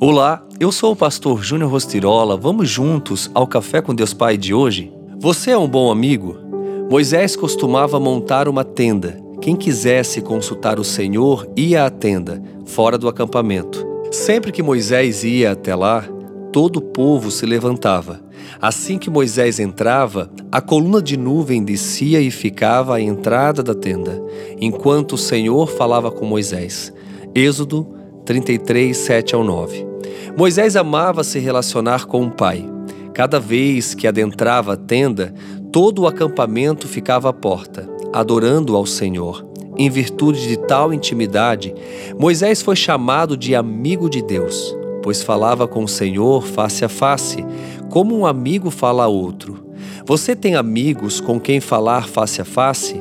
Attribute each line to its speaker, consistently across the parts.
Speaker 1: Olá, eu sou o pastor Júnior Rostirola. Vamos juntos ao Café com Deus Pai de hoje? Você é um bom amigo? Moisés costumava montar uma tenda. Quem quisesse consultar o Senhor ia à tenda, fora do acampamento. Sempre que Moisés ia até lá, todo o povo se levantava. Assim que Moisés entrava, a coluna de nuvem descia e ficava à entrada da tenda, enquanto o Senhor falava com Moisés. Êxodo 33, 7 ao 9. Moisés amava se relacionar com o pai. Cada vez que adentrava a tenda, todo o acampamento ficava à porta, adorando ao Senhor. Em virtude de tal intimidade, Moisés foi chamado de amigo de Deus, pois falava com o Senhor face a face, como um amigo fala a outro. Você tem amigos com quem falar face a face?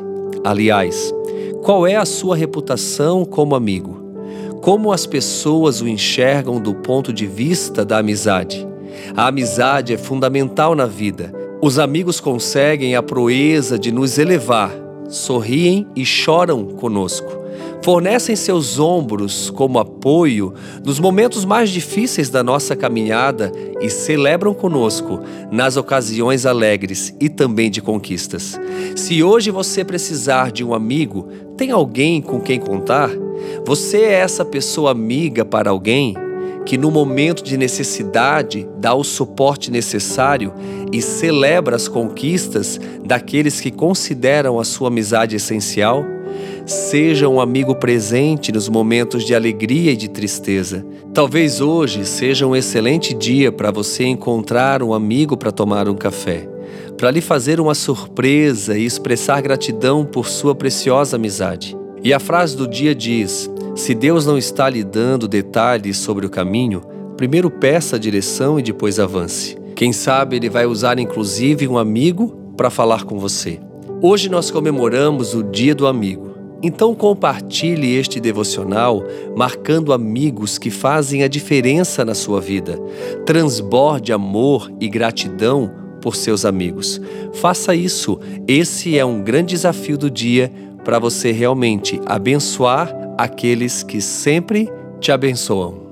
Speaker 1: Aliás, qual é a sua reputação como amigo? Como as pessoas o enxergam do ponto de vista da amizade. A amizade é fundamental na vida. Os amigos conseguem a proeza de nos elevar, sorriem e choram conosco. Fornecem seus ombros como apoio nos momentos mais difíceis da nossa caminhada e celebram conosco nas ocasiões alegres e também de conquistas. Se hoje você precisar de um amigo, tem alguém com quem contar? Você é essa pessoa amiga para alguém que, no momento de necessidade, dá o suporte necessário e celebra as conquistas daqueles que consideram a sua amizade essencial? Seja um amigo presente nos momentos de alegria e de tristeza. Talvez hoje seja um excelente dia para você encontrar um amigo para tomar um café, para lhe fazer uma surpresa e expressar gratidão por sua preciosa amizade. E a frase do dia diz: se Deus não está lhe dando detalhes sobre o caminho, primeiro peça a direção e depois avance. Quem sabe ele vai usar inclusive um amigo para falar com você. Hoje nós comemoramos o Dia do Amigo. Então compartilhe este devocional marcando amigos que fazem a diferença na sua vida. Transborde amor e gratidão por seus amigos. Faça isso. Esse é um grande desafio do dia para você realmente abençoar aqueles que sempre te abençoam.